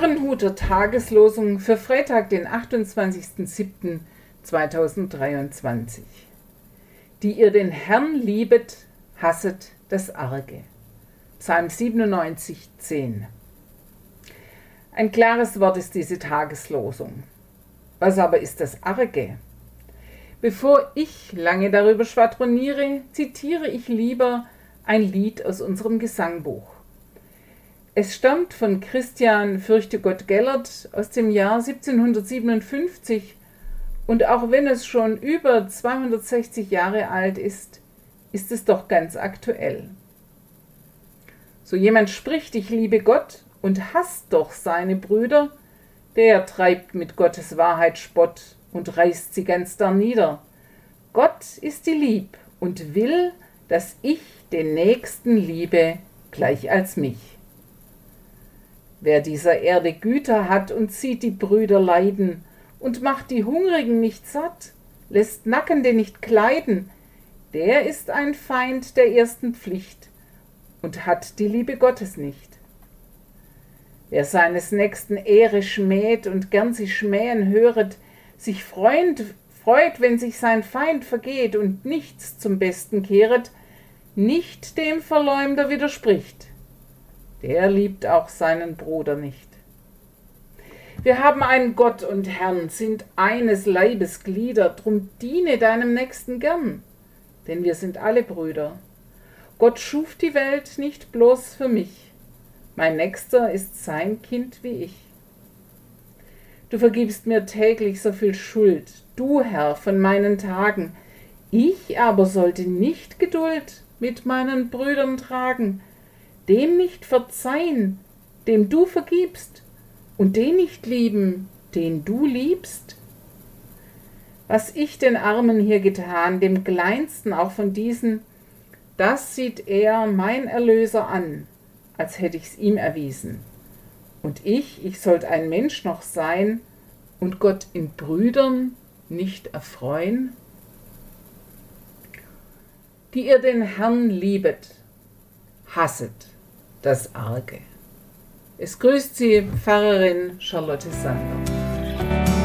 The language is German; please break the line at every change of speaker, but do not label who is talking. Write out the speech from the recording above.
Herrenhuter Tageslosung für Freitag, den 28.07.2023. Die ihr den Herrn liebet, hasset das Arge. Psalm 97, 10. Ein klares Wort ist diese Tageslosung. Was aber ist das Arge? Bevor ich lange darüber schwadroniere, zitiere ich lieber ein Lied aus unserem Gesangbuch. Es stammt von Christian Fürchtegott Gellert aus dem Jahr 1757 und auch wenn es schon über 260 Jahre alt ist, ist es doch ganz aktuell. So jemand spricht, ich liebe Gott und hasst doch seine Brüder, der treibt mit Gottes Wahrheit Spott und reißt sie ganz darnieder. Gott ist die Lieb und will, dass ich den Nächsten liebe, gleich als mich. Wer dieser Erde Güter hat und sieht die Brüder leiden und macht die Hungrigen nicht satt, lässt Nackende nicht kleiden, der ist ein Feind der ersten Pflicht und hat die Liebe Gottes nicht. Wer seines Nächsten Ehre schmäht und gern sie schmähen höret, sich freund, freut, wenn sich sein Feind vergeht und nichts zum Besten kehret, nicht dem Verleumder widerspricht, der liebt auch seinen Bruder nicht. Wir haben einen Gott und Herrn, sind eines Leibes Glieder, drum diene deinem Nächsten gern, denn wir sind alle Brüder. Gott schuf die Welt nicht bloß für mich, mein Nächster ist sein Kind wie ich. Du vergibst mir täglich so viel Schuld, du Herr von meinen Tagen, ich aber sollte nicht Geduld mit meinen Brüdern tragen, dem nicht verzeihen, dem du vergibst, und den nicht lieben, den du liebst? Was ich den Armen hier getan, dem kleinsten auch von diesen, das sieht er, mein Erlöser, an, als hätte ich's ihm erwiesen. Und ich, ich sollt ein Mensch noch sein und Gott in Brüdern nicht erfreuen? Die ihr den Herrn liebet, hasset das Arge. Es grüßt Sie Pfarrerin Charlotte Sander.